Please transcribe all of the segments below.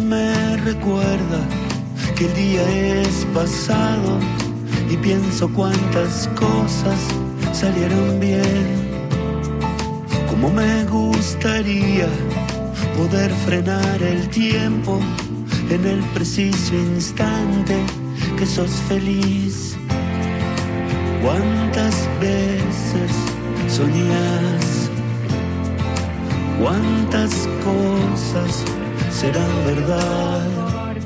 me recuerda que el día es pasado y pienso cuántas cosas salieron bien. Como me gustaría poder frenar el tiempo en el preciso instante que sos feliz. ¿Cuántas veces soñás? ¿Cuántas cosas serán verdad? Por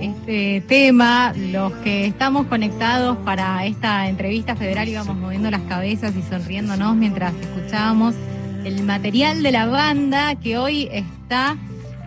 este tema, los que estamos conectados para esta entrevista federal íbamos moviendo las cabezas y sonriéndonos mientras escuchábamos el material de la banda que hoy está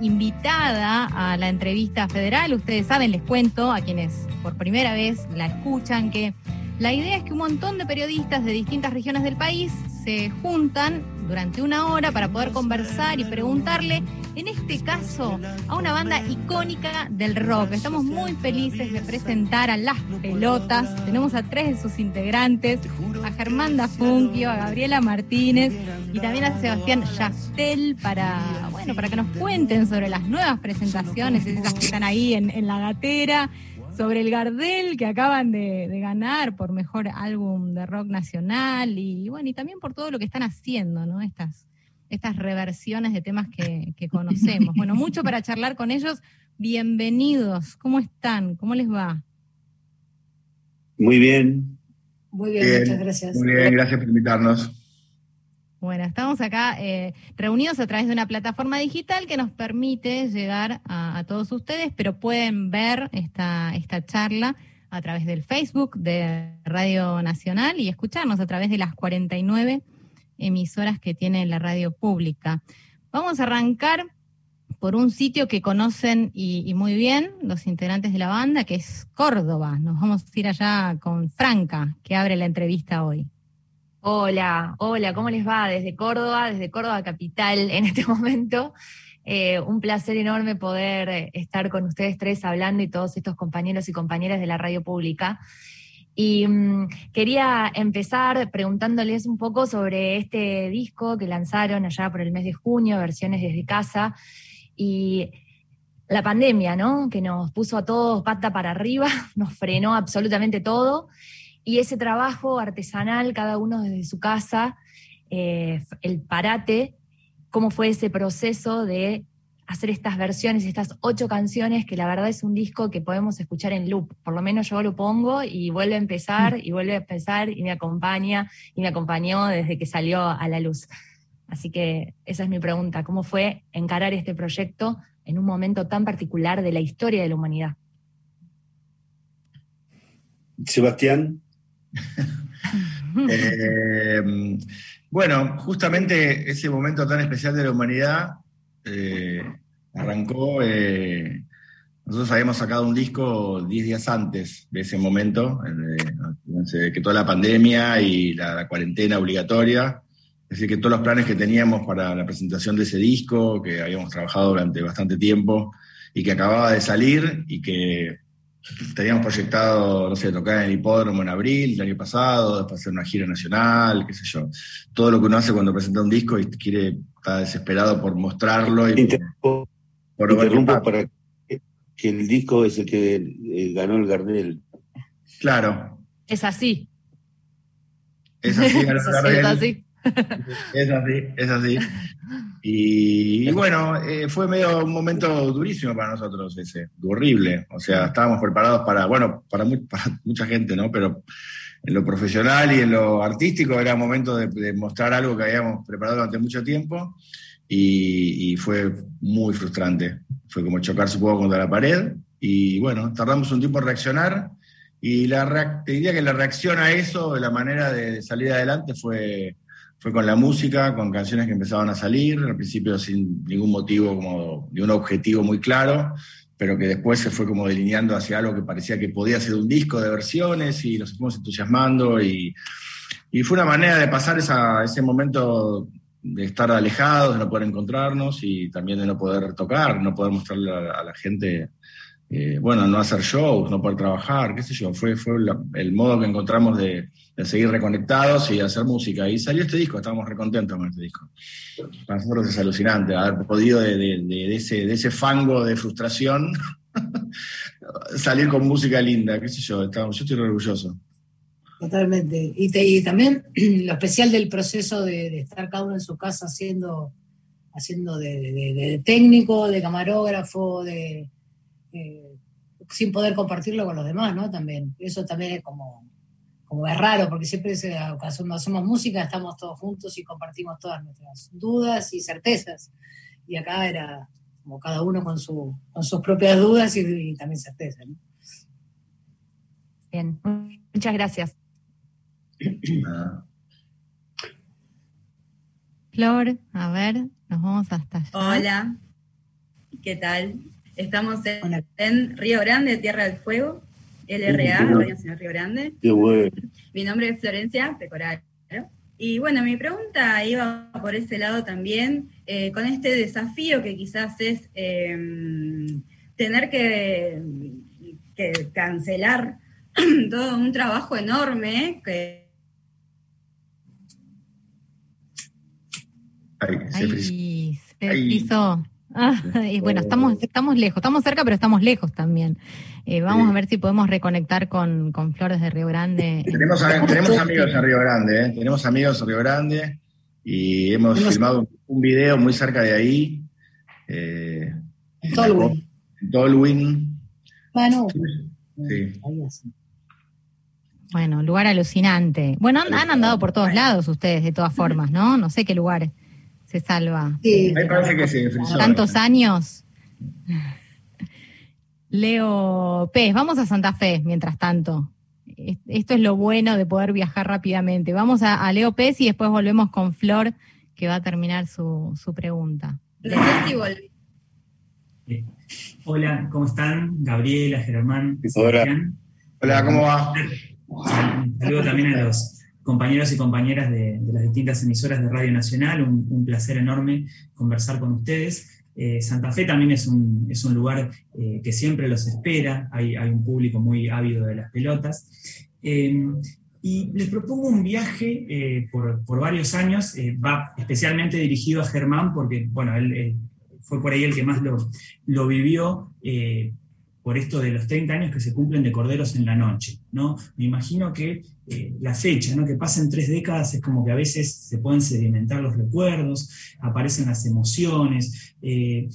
invitada a la entrevista federal. Ustedes saben, les cuento a quienes por primera vez la escuchan que la idea es que un montón de periodistas de distintas regiones del país se juntan durante una hora para poder conversar y preguntarle, en este caso, a una banda icónica del rock. Estamos muy felices de presentar a Las Pelotas. Tenemos a tres de sus integrantes, a Germán Dafunquio, a Gabriela Martínez y también a Sebastián Yastel para, bueno, para que nos cuenten sobre las nuevas presentaciones, esas que están ahí en, en la gatera sobre el Gardel que acaban de, ganar por mejor álbum de rock nacional y bueno, y también por todo lo que están haciendo, ¿no? Estas, estas reversiones de temas que, conocemos. Bueno, mucho para charlar con ellos. Bienvenidos. ¿Cómo están? ¿Cómo les va? Muy bien. Muy bien, muchas gracias. Muy bien, gracias por invitarnos. Bueno, estamos acá eh, reunidos a través de una plataforma digital que nos permite llegar a, todos ustedes, pero pueden ver esta, esta charla a través del Facebook de Radio Nacional y escucharnos a través de las 49 emisoras que tiene la radio pública. Vamos a arrancar por un sitio que conocen y, muy bien los integrantes de la banda, que es Córdoba. Nos vamos a ir allá con Franca, que abre la entrevista hoy. Hola, hola, ¿cómo les va? Desde Córdoba, desde Córdoba Capital en este momento. Eh, un placer enorme poder eh, estar con ustedes tres hablando y todos estos compañeros y compañeras de la radio pública. Y mm, quería empezar preguntándoles un poco sobre este disco que lanzaron allá por el mes de junio, versiones desde casa, y la pandemia, ¿no? Que nos puso a todos pata para arriba, nos frenó absolutamente todo y ese trabajo artesanal, cada uno desde su casa, eh, el parate, cómo fue ese proceso de hacer estas versiones, estas ocho canciones, que la verdad es un disco que podemos escuchar en loop. Por lo menos yo lo pongo y vuelve a empezar y vuelve a empezar y me acompaña y me acompañó desde que salió a la luz. Así que esa es mi pregunta, ¿cómo fue encarar este proyecto en un momento tan particular de la historia de la humanidad? Sebastián. Eh, bueno, justamente ese momento tan especial de la humanidad eh, arrancó, eh, nosotros habíamos sacado un disco 10 días antes de ese momento, que toda la pandemia y la, cuarentena obligatoria, es decir, que todos los planes que teníamos para la presentación de ese disco, que habíamos trabajado durante bastante tiempo y que acababa de salir y que teníamos proyectado, no sé, tocar en el hipódromo en abril del año pasado, después hacer una gira nacional, qué sé yo. Todo lo que uno hace cuando presenta un disco y quiere, está desesperado por mostrarlo. Y por, interrumpo para que el disco es el que eh, ganó el Gardel. Claro. Es así. Es así, es así. Es así, es así. Y, bueno, eh, fue medio un momento durísimo para nosotros ese, horrible. O sea, estábamos preparados para, bueno, para, mucha gente, ¿no? Pero en lo profesional y en lo artístico era momento de, mostrar algo que habíamos preparado durante mucho tiempo y, fue muy frustrante. Fue como chocarse un poco contra la pared y bueno, tardamos un tiempo en reaccionar y la, te diría que la reacción a eso, la manera de salir adelante fue fue con la música, con canciones que empezaban a salir, al principio sin ningún motivo, como de un objetivo muy claro, pero que después se fue como delineando hacia algo que parecía que podía ser un disco de versiones y nos fuimos entusiasmando y, y fue una manera de pasar esa, ese momento de estar alejados, de no poder encontrarnos y también de no poder tocar, no poder mostrarle a, la gente eh, bueno, no hacer shows, no poder trabajar, qué sé yo, fue, fue el modo que encontramos de, seguir reconectados y hacer música. Y salió este disco, estábamos recontentos con este disco. Para nosotros es alucinante haber podido de, ese, de ese fango de frustración salir con música linda, qué sé yo, yo estoy orgulloso. Totalmente. Y, también lo especial del proceso de, estar cada uno en su casa haciendo, haciendo de técnico, de camarógrafo, de eh, sin poder compartirlo con los demás, ¿no? También. Eso también es como, como es raro, porque siempre cuando hacemos música estamos todos juntos y compartimos todas nuestras dudas y certezas. Y acá era como cada uno con, su, con sus propias dudas y, también certezas. Bien, muchas gracias. Flor, a ver, nos vamos hasta allá. Hola, ¿qué tal? Estamos en, Río Grande, Tierra del Fuego, LRA, Radio Nacional Río Grande. Qué bueno. Mi nombre es Florencia Pecoraro. Y bueno, mi pregunta iba por ese lado también, eh, con este desafío que quizás es em, tener que, cancelar todo un trabajo enorme que... Ay, se hizo. Ah, y bueno, estamos, estamos lejos, estamos cerca, pero estamos lejos también. Eh, vamos a ver si podemos reconectar con, Flores de Río Grande. Tenemos, amigos en Río Grande, ¿eh? tenemos amigos en Río Grande y hemos filmado un video muy cerca de ahí. Eh. Sí. Bueno, lugar alucinante. Bueno, han, han andado por todos lados ustedes, de todas formas, ¿no? No sé qué lugares se salva. Sí. parece que sí. Tantos años. Leo Pez, vamos a Santa Fe mientras tanto. Esto es lo bueno de poder viajar rápidamente. Vamos a, Leo Pez y después volvemos con Flor, que va a terminar su, pregunta. Hola, ¿cómo están? Gabriela, Germán. Hola. Hola, ¿cómo va? Saludo también a los compañeros y compañeras de, las distintas emisoras de Radio Nacional, un, placer enorme conversar con ustedes. Eh, Santa Fe también es un, es un lugar eh, que siempre los espera, hay, hay, un público muy ávido de las pelotas. Eh, y les propongo un viaje por, por, varios años, va especialmente dirigido a Germán, porque bueno, él, fue por ahí el que más lo, lo vivió por esto de los 30 años que se cumplen de Corderos en la Noche. ¿no? Me imagino que eh, la fecha, ¿no? que pasen tres décadas, es como que a veces se pueden sedimentar los recuerdos, aparecen las emociones. Eh,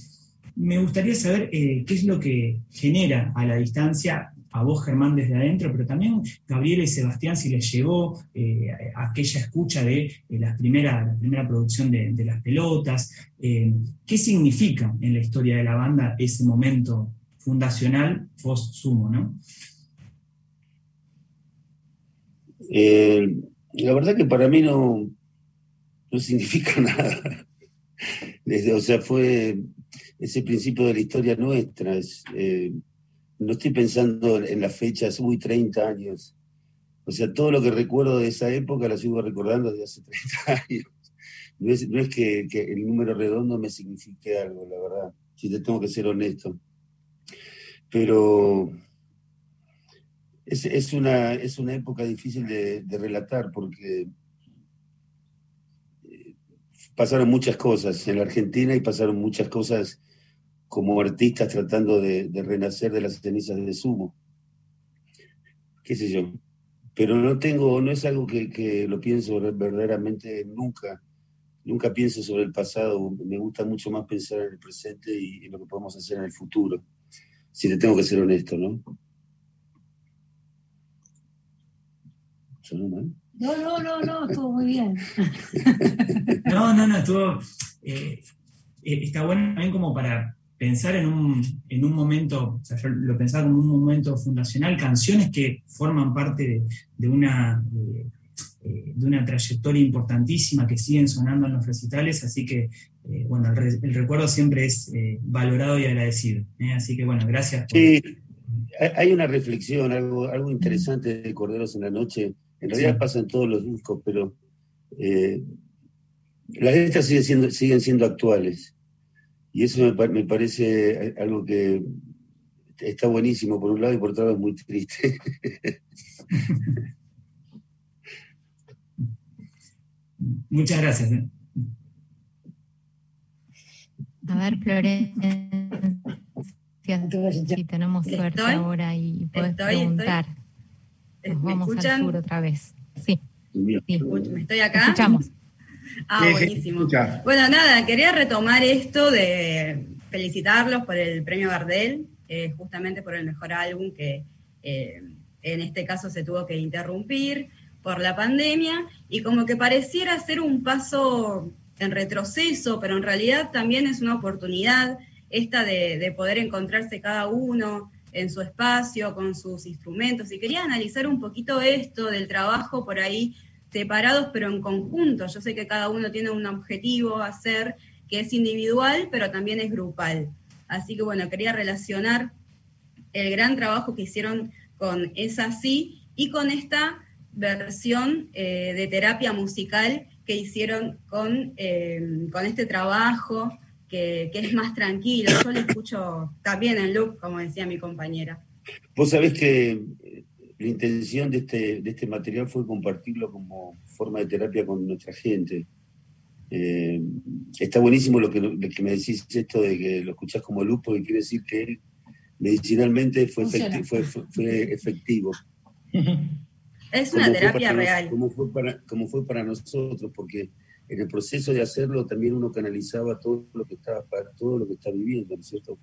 me gustaría saber eh, qué es lo que genera a la distancia a vos, Germán, desde adentro, pero también Gabriela y Sebastián, si les llegó aquella escucha de la, primera, la primera producción de las pelotas, ¿qué significa en la historia de la banda ese momento fundacional post-sumo, ¿no? Eh, la verdad que para mí no, no significa nada. o sea, fue ese principio de la historia nuestra. Eh, no estoy pensando en la fecha, hace muy 30 años. O sea, todo lo que recuerdo de esa época lo sigo recordando desde hace 30 años. No es, que, el número redondo me signifique algo, la verdad, si te tengo que ser honesto pero es, una, es una época difícil de, relatar porque eh, pasaron muchas cosas en la Argentina y pasaron muchas cosas como artistas tratando de, renacer de las cenizas de sumo. ¿Qué sé yo? Pero no tengo, no es algo que, que lo pienso verdaderamente nunca. Nunca pienso sobre el pasado. Me gusta mucho más pensar en el presente y en lo que podemos hacer en el futuro si te tengo que ser honesto, ¿no? ¿Sonó mal? No, no, no, no, estuvo muy bien. no, no, no, estuvo. Eh, eh, está bueno también como para pensar en un, en un momento, o sea, yo lo pensaba como un momento fundacional, canciones que forman parte de, una. Eh, de una trayectoria importantísima que siguen sonando en los recitales, así que eh, bueno, el, recuerdo siempre es eh, valorado y agradecido. Así que bueno, gracias. Sí, hay una reflexión, algo, algo interesante de Corderos en la Noche. En realidad pasa en todos los discos, pero las letras siguen siendo, siguen siendo actuales. Y eso me, me parece algo que está buenísimo por un lado y por otro lado es muy triste. Muchas gracias. A ver, Florencia, si tenemos suerte ahora y puedes preguntar. Nos vamos al sur otra vez. Sí. ¿Me estoy acá? Escuchamos. Ah, buenísimo. Bueno, nada, quería retomar esto de felicitarlos por el premio Gardel, eh, justamente por el mejor álbum que eh, en este caso se tuvo que interrumpir por la pandemia y como que pareciera ser un paso en retroceso, pero en realidad también es una oportunidad esta de, poder encontrarse cada uno en su espacio, con sus instrumentos. Y quería analizar un poquito esto del trabajo por ahí separados pero en conjunto. Yo sé que cada uno tiene un objetivo a hacer que es individual, pero también es grupal. Así que bueno, quería relacionar el gran trabajo que hicieron con Es así y con esta versión eh, de terapia musical que hicieron con, eh, con este trabajo que, es más tranquilo. Yo lo escucho también en loop, como decía mi compañera. Vos sabés que la intención de este, de este material fue compartirlo como forma de terapia con nuestra gente. Eh, está buenísimo lo que, me decís esto de que lo escuchás como luz, porque quiere decir que medicinalmente fue, fue, fue, efectivo. Es una terapia real. Como fue, para, como fue para nosotros, porque en el proceso de hacerlo también uno canalizaba todo lo que estaba todo lo que está viviendo, ¿no es cierto?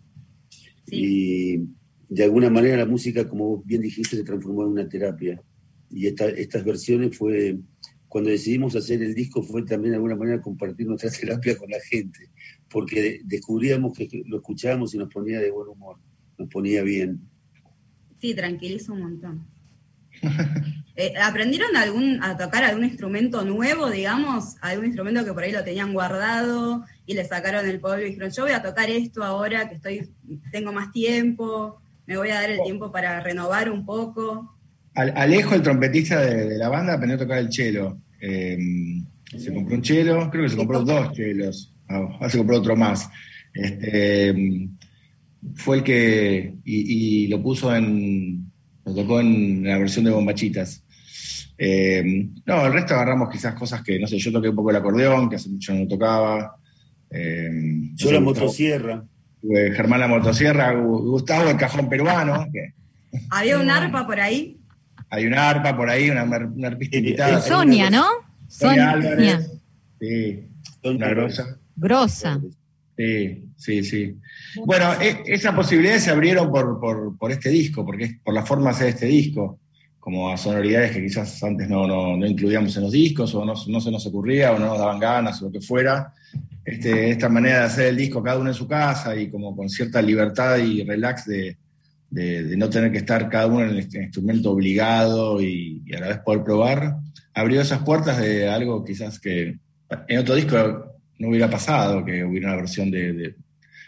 Y de alguna manera la música, como bien dijiste, se transformó en una terapia. Y estas versiones fue, cuando decidimos hacer el disco, fue también de alguna manera compartir nuestra terapia con la gente, porque descubríamos que lo escuchábamos y nos ponía de buen humor, nos ponía bien. Sí, tranquiliza un montón. Eh, ¿Aprendieron algún, a tocar algún instrumento nuevo, digamos? ¿Algún instrumento que por ahí lo tenían guardado y le sacaron el polvo y dijeron, yo voy a tocar esto ahora que estoy, tengo más tiempo? me voy a dar el tiempo para renovar un poco. Alejo, el trompetista de, la banda, aprendió a tocar el cello. Em, se compró un cello, creo que se compró dos chelos, ahora se compró otro más. Este, em, fue el que, y, lo puso en, lo tocó en la versión de Bombachitas. Em, no, el resto agarramos quizás cosas que, no sé, yo toqué un poco el acordeón, que hace mucho no tocaba. yo la motosierra. Germán La Motosierra, Gustavo el Cajón Peruano. ¿Había un arpa por ahí? Hay una arpa por ahí, una, arpista invitada. Sonia, ¿no? Sonia, Álvarez. Sí, una grosa. Grosa. Sí, sí, sí. Bueno, e, esas posibilidades se abrieron por, por, este disco, porque por la forma de hacer este disco, como a sonoridades que quizás antes no, no, incluíamos en los discos, o no, no, se nos ocurría, o no nos daban ganas, o lo que fuera. Este, esta manera de hacer el disco cada uno en su casa y como con cierta libertad y relax de, no tener que estar cada uno en el instrumento obligado y, a la vez poder probar, abrió esas puertas de algo quizás que en otro disco no hubiera pasado, que hubiera una versión de,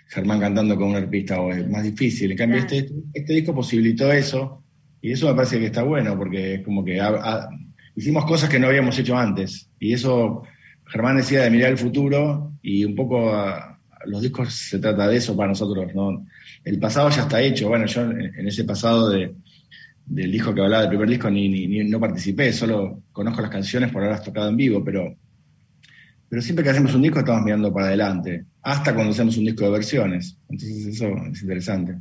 Germán cantando con un arpista o es más difícil. En cambio, este, este disco posibilitó eso y eso me parece que está bueno porque es como que hicimos cosas que no habíamos hecho antes y eso Germán decía de mirar el futuro y un poco los discos se trata de eso para nosotros. ¿no? El pasado ya está hecho. Bueno, yo en, ese pasado de, del disco que hablaba del primer disco ni, no participé, solo conozco las canciones por haberlas tocado en vivo, pero, pero siempre que hacemos un disco estamos mirando para adelante, hasta cuando hacemos un disco de versiones. Entonces eso es interesante.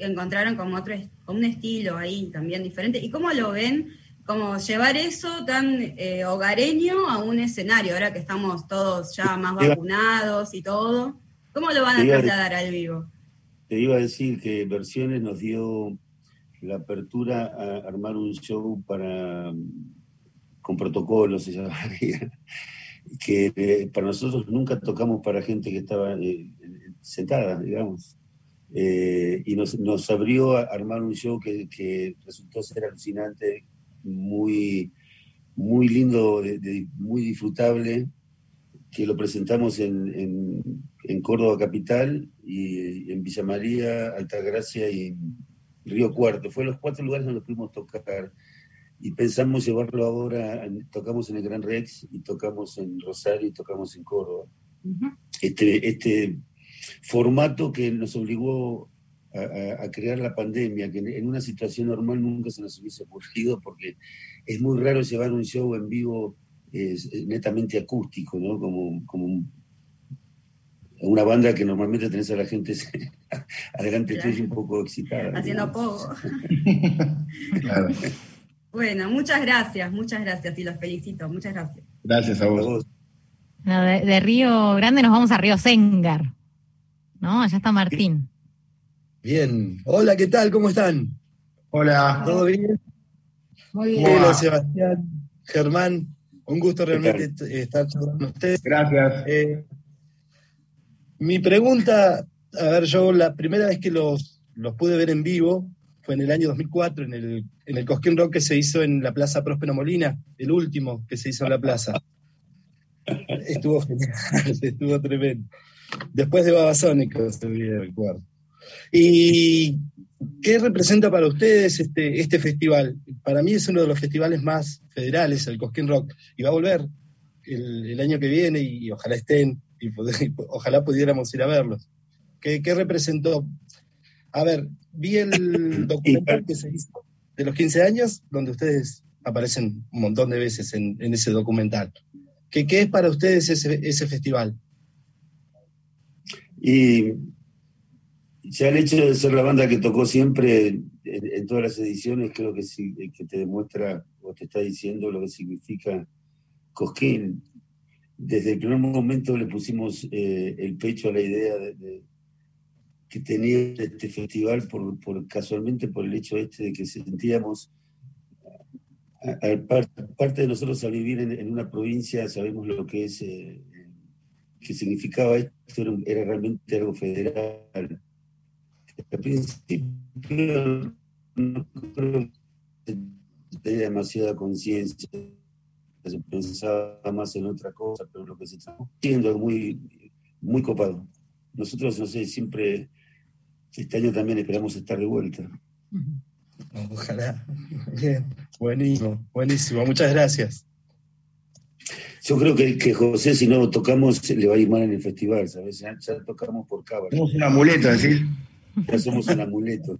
Encontraron como otro, un estilo ahí también diferente. ¿Y cómo lo ven? como llevar eso tan eh, hogareño a un escenario, ahora que estamos todos ya más vacunados y todo. ¿Cómo lo van a trasladar al vivo? Te iba a decir que Versiones nos dio la apertura a armar un show para con protocolos, se llamaría, que eh, para nosotros nunca tocamos para gente que estaba eh, sentada, digamos. Y nos, abrió a armar un show que, que resultó ser alucinante, muy, muy lindo, muy disfrutable, que lo presentamos en, en, Córdoba Capital y en Villa María, Altagracia y Río Cuarto. Fue los cuatro lugares donde pudimos tocar y pensamos llevarlo ahora, tocamos en el Gran Rex y tocamos en Rosario y tocamos en Córdoba. este, este formato que nos obligó a, crear la pandemia, que en, una situación normal nunca se nos hubiese ocurrido, porque es muy raro llevar un show en vivo netamente acústico, ¿no? Como, como una banda que normalmente tenés a la gente adelante estoy un poco excitada. Haciendo poco. Bueno, muchas gracias, muchas gracias y los felicito, muchas gracias. Gracias a vos. de, Río Grande nos vamos a Río Sengar, ¿no? Allá está Martín. Bien. Hola, ¿qué tal? ¿Cómo están? Hola. ¿Todo bien? Muy bien. Hola, Sebastián, Germán. Un gusto realmente estar con ustedes. Gracias. Eh, mi pregunta, a ver, yo la primera vez que los, los pude ver en vivo fue en el año 2004, en el, en el Cosquín Rock que se hizo en la Plaza Próspero Molina, el último que se hizo en la plaza. estuvo genial, estuvo tremendo. Después de Babasónicos, se recuerdo. ¿Y qué representa para ustedes este, este festival? Para mí es uno de los festivales más federales, el Cosquín Rock, y va a volver el, año que viene y, ojalá estén, y, ojalá pudiéramos ir a verlos. ¿Qué, representó? A ver, vi el documental que se hizo de los 15 años, donde ustedes aparecen un montón de veces en, ese documental. ¿Qué, ¿Qué, es para ustedes ese, ese festival? Y ya el hecho de ser la banda que tocó siempre en, todas las ediciones, creo que, sí, que te demuestra o te está diciendo lo que significa Cosquín. Desde el primer momento le pusimos eh, el pecho a la idea de, que tenía este festival por, por, casualmente por el hecho este de que sentíamos parte de nosotros al vivir en, una provincia sabemos lo que es eh, que significaba esto era realmente algo federal al principio no creo que tenía demasiada conciencia, se pensaba más en otra cosa, pero lo que se está haciendo es muy, muy copado. Nosotros, no sé, siempre, este año también esperamos estar de vuelta. Ojalá. Bien, buenísimo, buenísimo. Muchas gracias. Yo creo que, que José, si no tocamos, le va a ir mal en el festival, ¿sabes? Ya, tocamos por cámara. Somos una muleta, ¿sí? Ya somos un amuleto.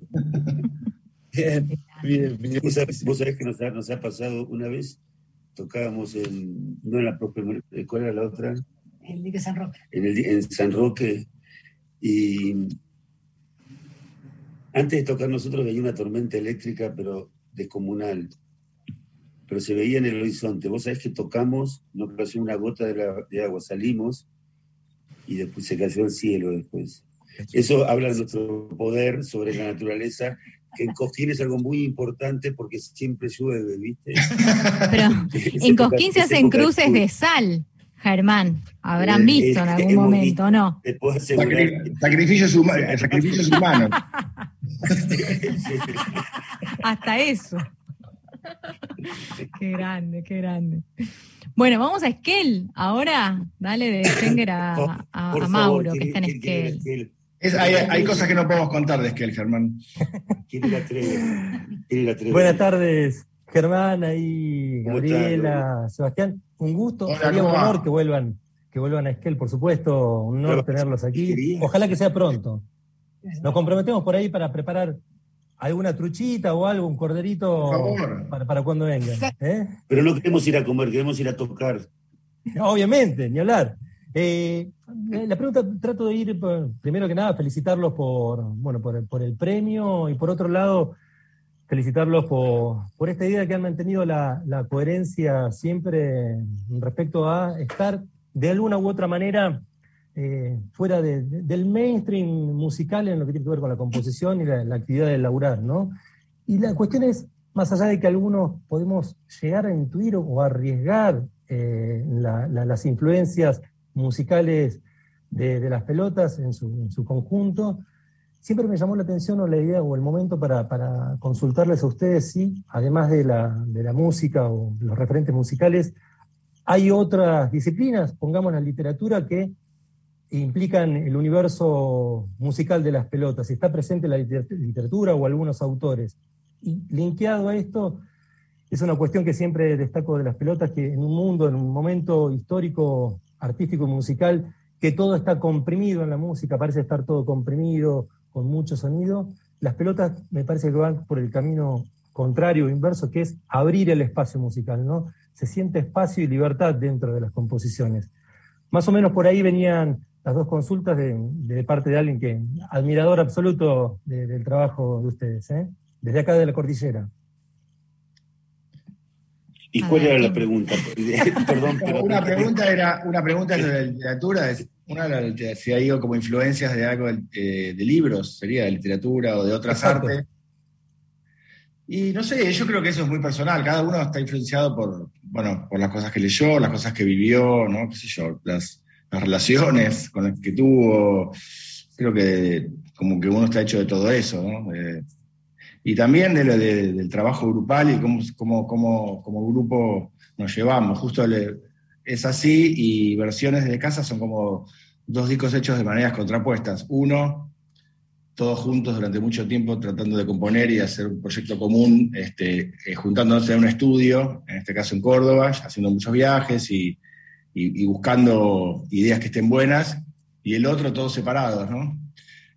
Bien, bien, bien. ¿Vos, sabés, que nos ha, nos ha, pasado una vez? Tocábamos en, no en la propia, ¿cuál era la otra? En el de San Roque. En, el, en San Roque. Y antes de tocar nosotros veía una tormenta eléctrica, pero descomunal. Pero se veía en el horizonte. Vos sabés que tocamos, no cayó una gota de, de agua, salimos y después se cayó el cielo después. Eso habla de nuestro poder sobre la naturaleza, que en Cosquín es algo muy importante porque siempre llueve, ¿viste? Pero en Cosquín se hacen cruces de sal, Germán. Habrán eh, visto en algún momento, ¿no? Sacrificios, humanos. Sacrificios humanos. Hasta eso. qué grande, qué grande. Bueno, vamos a Esquel. Ahora, dale de Stenger a, Mauro, que está en Esquel hay, cosas que no podemos contar de Esquel, Germán. Buenas tardes, Germán, ahí, Gabriela, Sebastián. Un gusto, sería un honor que vuelvan, que vuelvan a Esquel, por supuesto, un honor tenerlos aquí. Ojalá que sea pronto. Nos comprometemos por ahí para preparar alguna truchita o algo, un corderito para, para, cuando vengan. ¿eh? Pero no queremos ir a comer, queremos ir a tocar. Obviamente, ni hablar. Eh, la pregunta, trato de ir, primero que nada, felicitarlos por, bueno, por, el premio y por otro lado, felicitarlos por, esta idea que han mantenido la, coherencia siempre respecto a estar de alguna u otra manera eh, fuera del mainstream musical en lo que tiene que ver con la composición y la, actividad de laburar, ¿no? Y la cuestión es, más allá de que algunos podemos llegar a intuir o arriesgar eh, las influencias musicales de, las pelotas en su, conjunto. Siempre me llamó la atención o la idea o el momento para, consultarles a ustedes si, además de la, música o los referentes musicales, hay otras disciplinas, pongamos la literatura, que implican el universo musical de las pelotas, está presente la literatura o algunos autores. Y linkeado a esto, es una cuestión que siempre destaco de las pelotas, que en un mundo, en un momento histórico artístico musical, que todo está comprimido en la música, parece estar todo comprimido, con mucho sonido. Las pelotas me parece que van por el camino contrario o inverso, que es abrir el espacio musical, ¿no? Se siente espacio y libertad dentro de las composiciones. Más o menos por ahí venían las dos consultas de, parte de alguien que admirador absoluto del trabajo de ustedes, ¿eh? desde acá de la cordillera. ¿Y cuál era la pregunta? Perdón, pero una pregunta era una pregunta de la literatura, una de si ha ido como influencias de algo de, libros, sería de literatura o de otras artes. Y no sé, yo creo que eso es muy personal. Cada uno está influenciado por, bueno, por las cosas que leyó, las cosas que vivió, ¿no? ¿Qué sé yo? Las, relaciones con las que tuvo. Creo que como que uno está hecho de todo eso, ¿no? y también de, del trabajo grupal y cómo, cómo, como grupo nos llevamos. Justo es así y versiones de casa son como dos discos hechos de maneras contrapuestas. Uno, todos juntos durante mucho tiempo tratando de componer y hacer un proyecto común, este, eh, juntándonos en un estudio, en este caso en Córdoba, haciendo muchos viajes y, y, buscando ideas que estén buenas, y el otro todos separados, ¿no?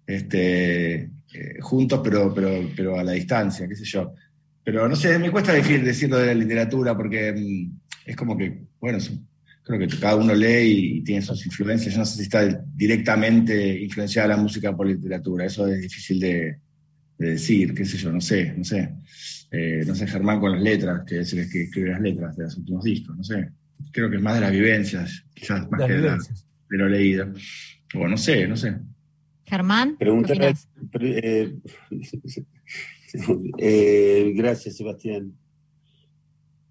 Este, eh, juntos, pero, pero, pero a la distancia, qué sé yo. Pero no sé, me cuesta decir, decirlo de la literatura porque mm, es como que, bueno, creo que cada uno lee y, tiene sus influencias. Yo no sé si está directamente influenciada la música por literatura. Eso es difícil de, decir, qué sé yo, no sé, no sé. Eh, no sé, Germán con las letras, que es el que escribe las letras de los últimos discos, no sé. Creo que es más de las vivencias, quizás más que de, lo leído. O no sé, no sé. Germán. Eh, eh, gracias, Sebastián.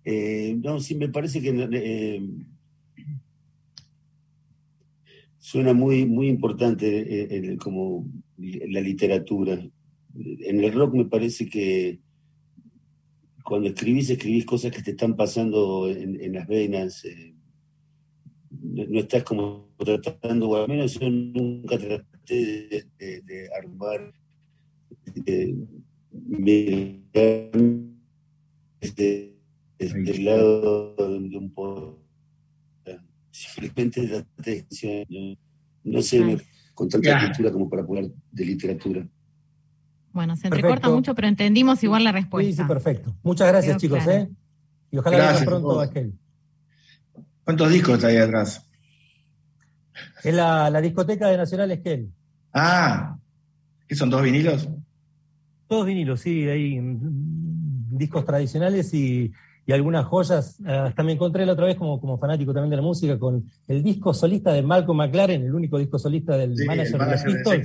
Eh, no, sí, me parece que suena muy, muy importante como la literatura. En el rock me parece que cuando escribís, escribís cosas que te están pasando en, las venas. no, estás como tratando, o al menos yo nunca traté de, de, armar, de desde, el lado de un poco simplemente la atención, no, sé, con tanta cultura como para poner de literatura. Bueno, se entrecorta mucho, pero entendimos igual la respuesta. Sí, sí, perfecto. Muchas gracias, chicos, ¿eh? Y ojalá venga pronto aquel. ¿Cuántos discos está ahí atrás? Es la, la discoteca de Nacional Esquel. Ah, ¿qué son dos vinilos? Todos vinilos, sí, hay discos tradicionales y, algunas joyas. Hasta me encontré la otra vez como, como fanático también de la música con el disco solista de Malcolm McLaren, el único disco solista del manager, de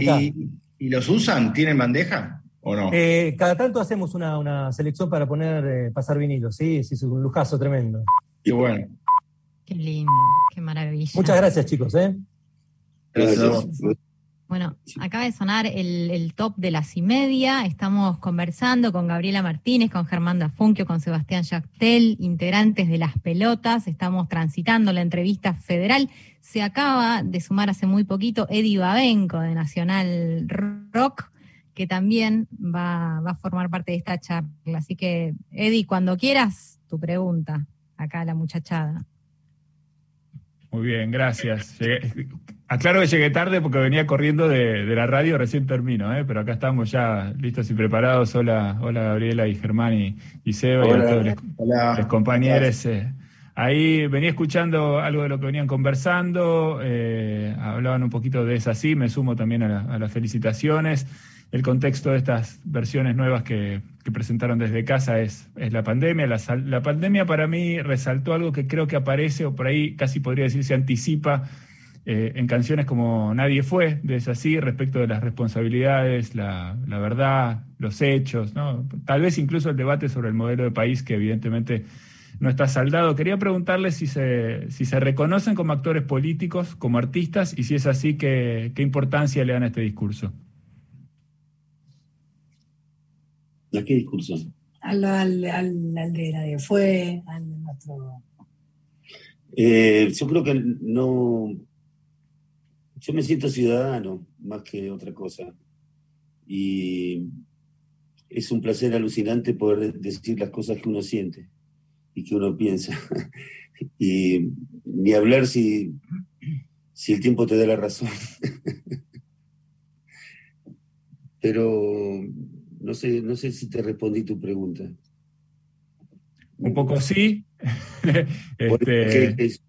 ¿Y, los usan? ¿Tienen bandeja? ¿O no? Eh, cada tanto hacemos una, selección para poner, eh, pasar vinilos, sí, sí, es un lujazo tremendo. Y bueno. Qué lindo, qué maravilla. Muchas gracias, chicos. ¿eh? Bueno, acaba de sonar el, top de las y media. Estamos conversando con Gabriela Martínez, con Germán Dafunquio, con Sebastián Yactel, integrantes de Las Pelotas. Estamos transitando la entrevista federal. Se acaba de sumar hace muy poquito Eddie Babenco de Nacional Rock, que también va, a formar parte de esta charla. Así que, Eddie, cuando quieras, tu pregunta. Acá la muchachada. Muy bien, gracias. aclaro que llegué tarde porque venía corriendo de, la radio, recién termino, ¿eh? pero acá estamos ya listos y preparados. Hola, hola Gabriela y Germán y, Seba y a todos los, compañeros. Eh. ahí venía escuchando algo de lo que venían conversando, eh, hablaban un poquito de esa sí, me sumo también a las felicitaciones el contexto de estas versiones nuevas que, presentaron desde casa es, es la pandemia. La, pandemia para mí resaltó algo que creo que aparece, o por ahí casi podría decir se anticipa eh, en canciones como Nadie fue, de así, respecto de las responsabilidades, la, verdad, los hechos, ¿no? tal vez incluso el debate sobre el modelo de país que evidentemente no está saldado. Quería preguntarles si se, si se reconocen como actores políticos, como artistas, y si es así, ¿qué, qué importancia le dan a este discurso? ¿A qué discurso? Al, al, al, de Nadie Fue, al nuestro... Eh, yo creo que no... Yo me siento ciudadano más que otra cosa. Y es un placer alucinante poder decir las cosas que uno siente y que uno piensa. y ni hablar si, si el tiempo te da la razón. pero no sé, no sé si te respondí tu pregunta. Un poco sí. este,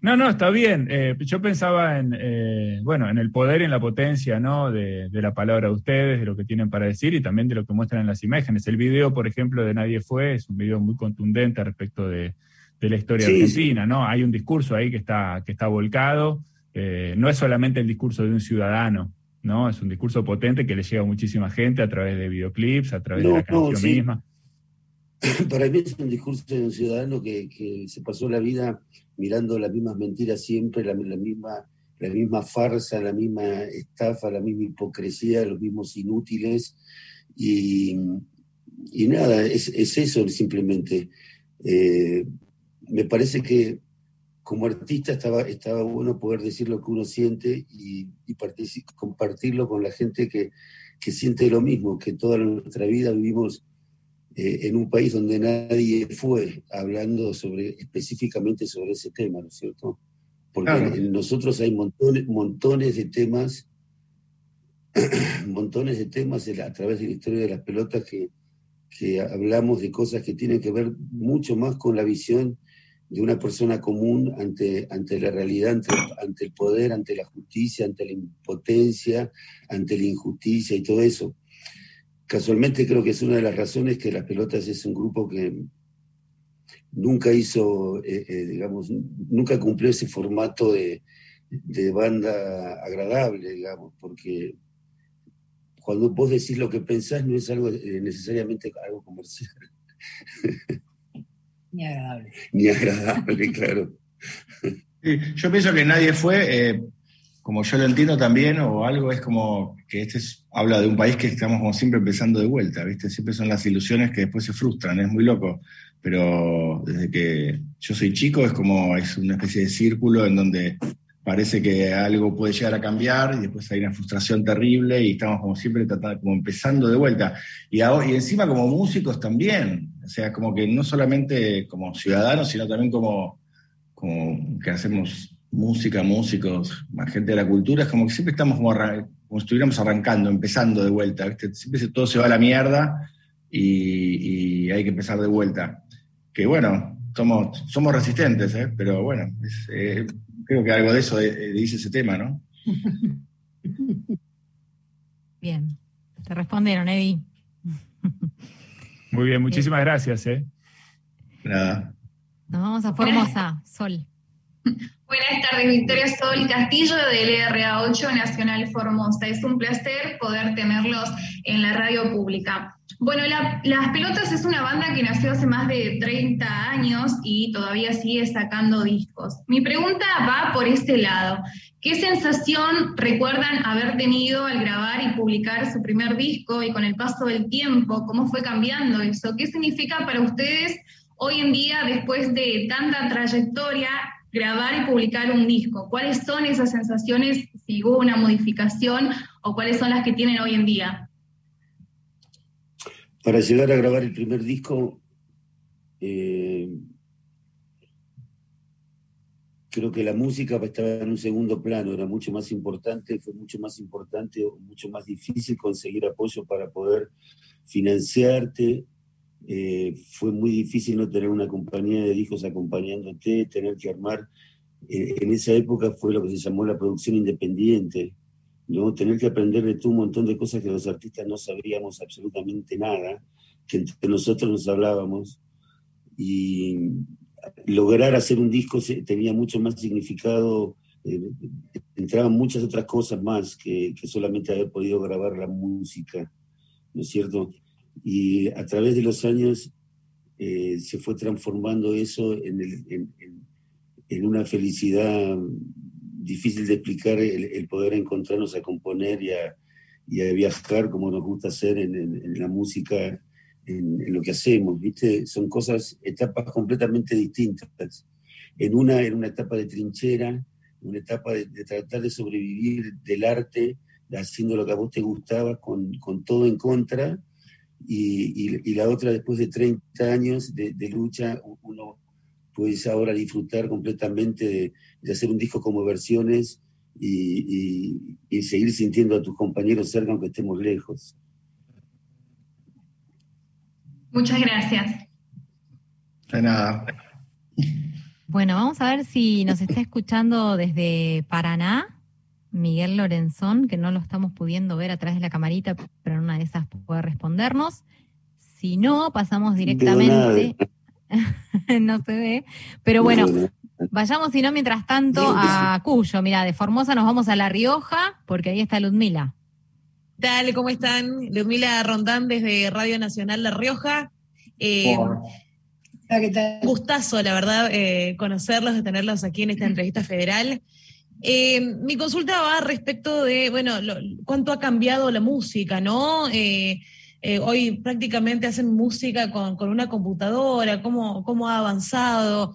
no, no, está bien. Eh, yo pensaba en, eh, bueno, en el poder y en la potencia ¿no? de, la palabra de ustedes, de lo que tienen para decir y también de lo que muestran en las imágenes. El video, por ejemplo, de Nadie Fue es un video muy contundente respecto de, la historia argentina, ¿no? Hay un discurso ahí que está, que está volcado. Eh, no es solamente el discurso de un ciudadano, ¿no? Es un discurso potente que le llega a muchísima gente a través de videoclips, a través de la canción misma. Para mí es un discurso de un ciudadano que, se pasó la vida mirando las mismas mentiras siempre, la, misma, la misma farsa, la misma estafa, la misma hipocresía, los mismos inútiles. Y, nada, es, eso simplemente. Eh, me parece que como artista estaba, estaba bueno poder decir lo que uno siente y, compartirlo con la gente que, que siente lo mismo, que toda nuestra vida vivimos eh, en un país donde nadie fue hablando sobre específicamente sobre ese tema, ¿no es cierto? Porque en nosotros hay montones, montones de temas, montones de temas a través de la historia de las pelotas que, que hablamos de cosas que tienen que ver mucho más con la visión de una persona común ante, ante la realidad, ante, el poder, ante la justicia, ante la impotencia, ante la injusticia y todo eso casualmente creo que es una de las razones que las pelotas es un grupo que nunca hizo, eh, eh, digamos, nunca cumplió ese formato de, banda agradable, digamos, porque cuando vos decís lo que pensás no es algo eh, necesariamente algo comercial. Ni agradable. Ni agradable, claro. yo pienso que nadie fue como yo lo entiendo también, o algo es como que este habla de un país que estamos como siempre empezando de vuelta, ¿viste? Siempre son las ilusiones que después se frustran, es muy loco. Pero desde que yo soy chico es como, es una especie de círculo en donde parece que algo puede llegar a cambiar y después hay una frustración terrible y estamos como siempre tratando, como empezando de vuelta. Y, y encima como músicos también, o sea, como que no solamente como ciudadanos, sino también como, como que hacemos música, músicos, más gente de la cultura, es como que siempre estamos como, como si estuviéramos arrancando, empezando de vuelta. Siempre todo se va a la mierda y, hay que empezar de vuelta. Que bueno, somos, somos resistentes, ¿eh? pero bueno, eh, creo que algo de eso eh, dice ese tema, ¿no? Bien, te respondieron, Eddie. Muy bien, muchísimas gracias. ¿eh? Nada. Nos vamos a Formosa, Sol. Buenas tardes, Victoria Sol Castillo del LRA8 Nacional Formosa. Es un placer poder tenerlos en la radio pública. Bueno, Las Pelotas es una banda que nació hace más de 30 años y todavía sigue sacando discos. Mi pregunta va por este lado. ¿Qué sensación recuerdan haber tenido al grabar y publicar su primer disco y con el paso del tiempo? ¿Cómo fue cambiando eso? ¿Qué significa para ustedes hoy en día, después de tanta trayectoria, grabar y publicar un disco. ¿Cuáles son esas sensaciones si hubo una modificación o cuáles son las que tienen hoy en día? Para llegar a grabar el primer disco, eh, creo que la música estaba en un segundo plano, era mucho más importante, fue mucho más importante o mucho más difícil conseguir apoyo para poder financiarte eh, fue muy difícil no tener una compañía de hijos acompañándote, tener que armar. Eh, en esa época fue lo que se llamó la producción independiente, ¿no? Tener que aprender de tú un montón de cosas que los artistas no sabíamos absolutamente nada, que entre nosotros nos hablábamos. Y lograr hacer un disco tenía mucho más significado, eh, entraban muchas otras cosas más que, que solamente haber podido grabar la música, ¿no es cierto? Y a través de los años eh, se fue transformando eso en, en, una felicidad difícil de explicar, el, poder encontrarnos a componer y a, y a, viajar como nos gusta hacer en, la música, en, lo que hacemos, ¿viste? Son cosas, etapas completamente distintas. En una, en una etapa de trinchera, una etapa de, de tratar de sobrevivir del arte, haciendo lo que a vos te gustaba, con, con todo en contra, y, la otra después de 30 años de, lucha, uno puede ahora disfrutar completamente de, hacer un disco como versiones y, y, seguir sintiendo a tus compañeros cerca aunque estemos lejos. Muchas gracias. De nada. Bueno, vamos a ver si nos está escuchando desde Paraná. Miguel Lorenzón, que no lo estamos pudiendo ver atrás de la camarita, una de esas puede respondernos. Si no, pasamos directamente. no se ve. Pero bueno, vayamos, si no, mientras tanto, a Cuyo. Mira, de Formosa nos vamos a La Rioja, porque ahí está Ludmila. Tal, ¿cómo están? Ludmila Rondán desde Radio Nacional La Rioja. Eh, Gustazo, la verdad, eh, conocerlos, de tenerlos aquí en esta entrevista federal. Eh, mi consulta va respecto de, bueno, cuánto ha cambiado la música, ¿no? Eh, eh, hoy prácticamente hacen música con, una computadora, cómo, cómo ha avanzado.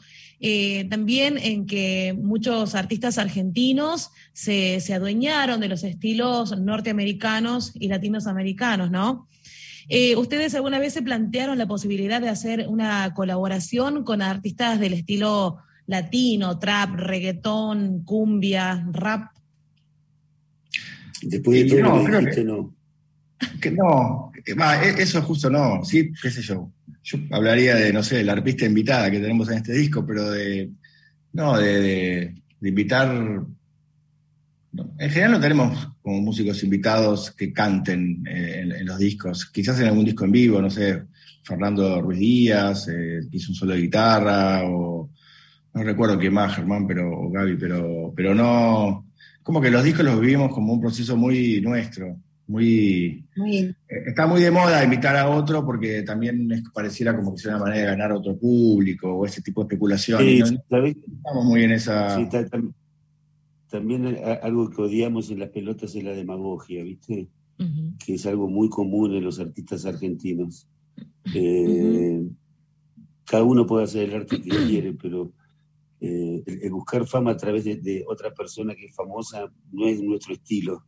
también en que muchos artistas argentinos se, se, adueñaron de los estilos norteamericanos y latinoamericanos, ¿no? ¿Ustedes alguna vez se plantearon la posibilidad de hacer una colaboración con artistas del estilo latino, trap, reggaetón, cumbia, rap? Después de todo no, que, no. Que no, e, eso justo no, sí, qué sé yo. Yo hablaría de, no sé, la artista invitada que tenemos en este disco, pero de, no, de, invitar, en general no tenemos como músicos invitados que canten eh, en, los discos, quizás en algún disco en vivo, no sé, Fernando Ruiz Díaz, eh, hizo un solo de guitarra, o no recuerdo quién más, Germán, pero, o Gaby, pero, pero no, como que los discos los vivimos como un proceso muy nuestro, muy, eh, está muy de moda invitar a otro porque también pareciera como que sea una manera de ganar a otro público o ese tipo de especulación. Sí, estamos muy en esa... Sí, también algo que odiamos en las pelotas es la demagogia, ¿viste? Que es algo muy común en los artistas argentinos. Eh, cada uno puede hacer el arte que quiere, pero eh, el, buscar fama a través de, otra persona que es famosa no es nuestro estilo.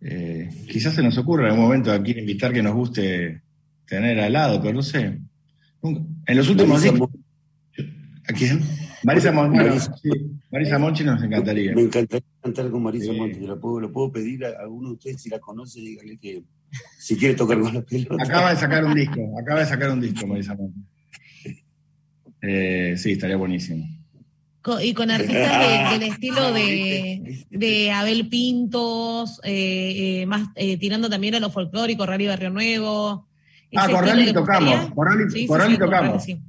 Eh, quizás se nos ocurra en algún momento a quien invitar que nos guste tener al lado, pero no sé. En los últimos días. ¿A quién? Marisa, Marisa, Monchi nos encantaría. Me encantaría cantar con Marisa Monchi. Lo puedo, lo puedo pedir a alguno de ustedes si la conoce, dígale que si quiere tocar con la pelota. Acaba de sacar un disco, acaba de sacar un disco, Marisa Monchi. Eh, sí, estaría buenísimo. y con artistas del estilo de, Abel Pintos, eh, eh, más tirando también a lo folclórico, Rally Barrio Nuevo. Ah, con Rally tocamos. Con Rally, tocamos. sí.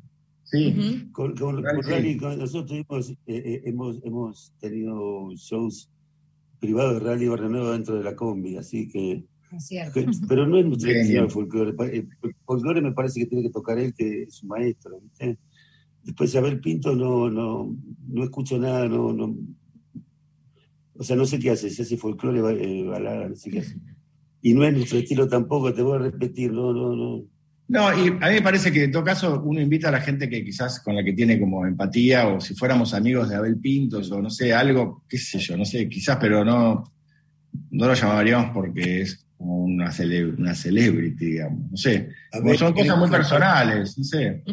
Con, Rally, nosotros hemos, hemos, tenido shows privados de Rally Barrio Nuevo dentro de la combi, así que. pero no es mucho el folclore. El folclore me parece que tiene que tocar él, que es su maestro, ¿viste? Después de Abel Pinto no, no, no escucho nada, no, no, o sea, no sé qué hace, si hace folclore, eh, balada, no sé qué hace. Y no es nuestro estilo tampoco, te voy a repetir, no, no, no. No, y a mí me parece que en todo caso uno invita a la gente que quizás con la que tiene como empatía, o si fuéramos amigos de Abel Pintos, o no sé, algo, qué sé yo, no sé, quizás, pero no, no lo llamaríamos porque es como una, una celebrity, digamos. No sé. son cosas muy personales, no sé.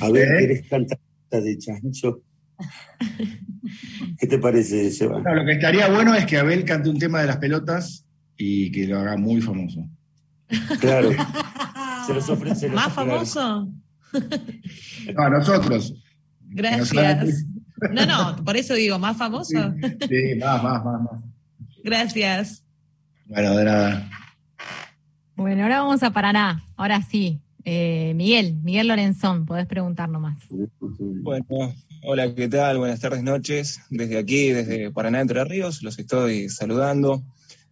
A ver, ¿Eh? ¿eres cantante de chancho? ¿Qué te parece, Seba? No, lo que estaría bueno es que Abel cante un tema de las pelotas y que lo haga muy famoso. Claro. Se los ofrece. ¿Más famoso? No, a nosotros. Gracias. No, no, por eso digo, ¿más famoso? Sí, más, más, más, más. Gracias. Bueno, de nada. Bueno, ahora vamos a Paraná. Ahora sí. Eh, Miguel, Miguel Lorenzón, podés preguntar nomás. Bueno, hola, ¿qué tal? Buenas tardes, noches. Desde aquí, desde Paraná, Entre Ríos, los estoy saludando.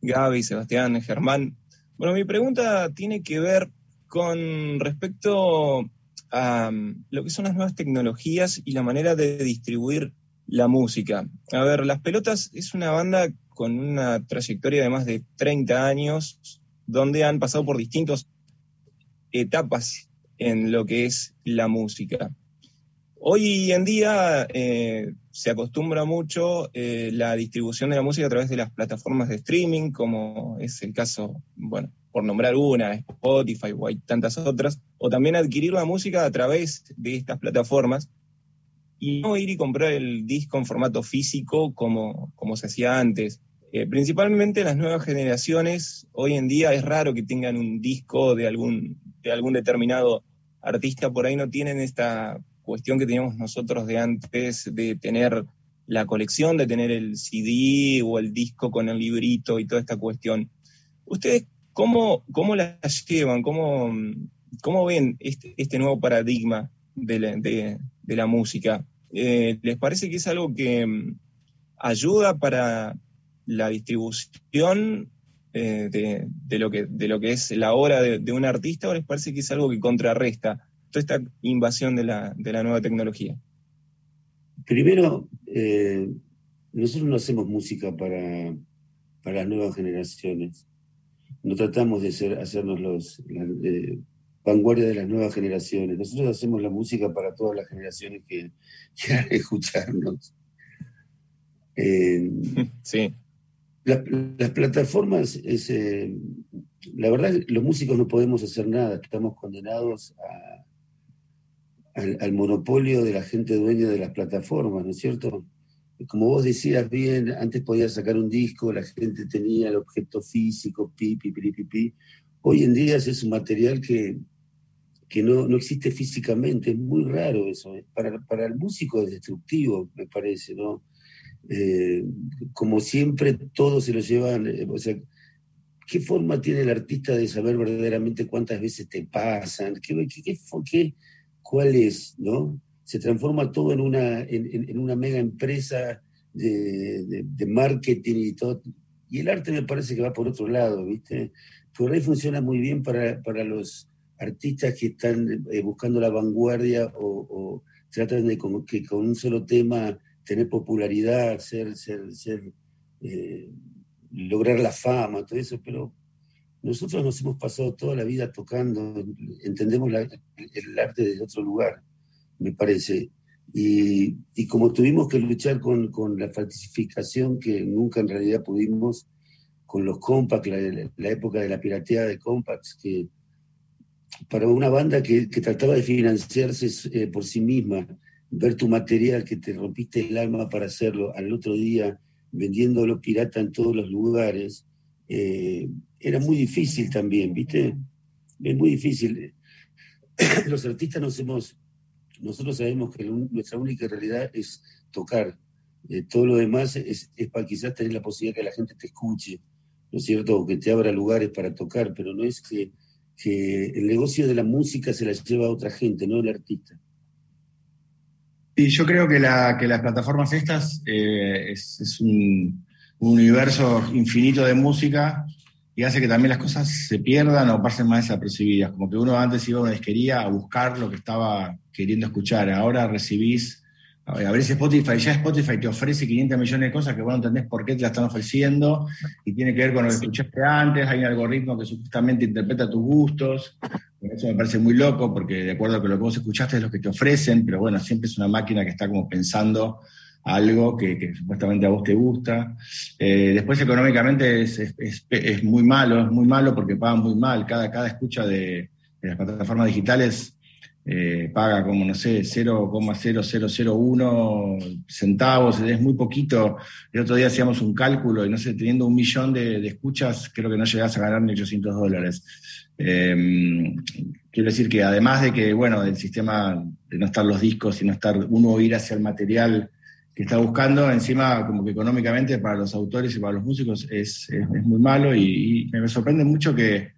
Gaby, Sebastián, Germán. Bueno, mi pregunta tiene que ver con respecto a um, lo que son las nuevas tecnologías y la manera de distribuir la música. A ver, Las Pelotas es una banda con una trayectoria de más de 30 años, donde han pasado por distintas etapas en lo que es la música. Hoy en día eh, se acostumbra mucho eh, la distribución de la música a través de las plataformas de streaming, como es el caso, bueno, por nombrar una, Spotify o hay tantas otras, o también adquirir la música a través de estas plataformas. Y no ir y comprar el disco en formato físico como, como se hacía antes. Eh, principalmente las nuevas generaciones, hoy en día es raro que tengan un disco de algún, de algún determinado artista, por ahí no tienen esta cuestión que teníamos nosotros de antes de tener la colección, de tener el CD o el disco con el librito y toda esta cuestión. ¿Ustedes cómo, cómo las llevan? ¿Cómo, cómo ven este, este nuevo paradigma de la, de, la música? Eh, ¿Les parece que es algo que mm, ayuda para la distribución eh, de, lo que, de lo que es la obra de, un artista o les parece que es algo que contrarresta toda esta invasión de la, nueva tecnología? Primero, eh, nosotros no hacemos música para, para las nuevas generaciones. No tratamos de ser, hacernos los vanguardia de las nuevas generaciones. Nosotros hacemos la música para todas las generaciones que quieran escucharnos. sí. Las, plataformas, es, eh, la verdad, los músicos no podemos hacer nada, estamos condenados al, monopolio de la gente dueña de las plataformas, ¿no es cierto? Como vos decías bien, antes podías sacar un disco, la gente tenía el objeto físico, pi, pi, pi, pi, pi. Hoy en día es un material que, que no, no, existe físicamente, es muy raro eso. Para, para el músico es destructivo, me parece, ¿no? Eh, como siempre, todos se lo llevan, eh, o sea, ¿qué forma tiene el artista de saber verdaderamente cuántas veces te pasan? ¿Qué, qué, qué, cuál es? ¿no? Se transforma todo en una, en, una mega empresa de, de, marketing y todo. Y el arte me parece que va por otro lado, ¿viste? Por ahí funciona muy bien para, para los artistas que están eh, buscando la vanguardia o, tratan de que con un solo tema tener popularidad, ser, ser, ser lograr la fama, todo eso, pero nosotros nos hemos pasado toda la vida tocando, entendemos el arte desde otro lugar, me parece. Y, y como tuvimos que luchar con, con, la falsificación que nunca en realidad pudimos, con los compacts, la, época de la pirateada de compacts, que para una banda que, que trataba de financiarse eh, por sí misma, ver tu material que te rompiste el alma para hacerlo al otro día vendiéndolo pirata en todos los lugares, eh, era muy difícil también, ¿viste? Es muy difícil. Los artistas nos hemos, nosotros sabemos que nuestra única realidad es tocar. Eh, todo lo demás es, para quizás tener la posibilidad que la gente te escuche, ¿no es cierto? O que te abra lugares para tocar, pero no es que, que el negocio de la música se la lleva a otra gente, no el artista. Y yo creo que, la, que las plataformas estas eh, es, un, universo infinito de música y hace que también las cosas se pierdan o pasen más desapercibidas. Como que uno antes iba a una a buscar lo que estaba queriendo escuchar. Ahora recibís, abrís Spotify, ya Spotify te ofrece 500 millones de cosas que vos no entendés por qué te las están ofreciendo y tiene que ver con lo que escuchaste antes. Hay un algoritmo que supuestamente interpreta tus gustos. Eso me parece muy loco porque de acuerdo con lo que vos escuchaste es lo que te ofrecen, pero bueno, siempre es una máquina que está como pensando algo que, supuestamente a vos te gusta. Eh, después económicamente es, es, muy malo, es muy malo porque pagan muy mal. Cada, cada escucha de, las plataformas digitales eh, paga como, no sé, 0,0001 centavos, es muy poquito. El otro día hacíamos un cálculo y no sé, teniendo un millón de, escuchas, creo que no llegás a ganar ni 800 dólares. Eh, quiero decir que además de que, bueno, del sistema de no estar los discos y no estar uno ir hacia el material que está buscando, encima como que económicamente para los autores y para los músicos es, muy malo y, me sorprende mucho que,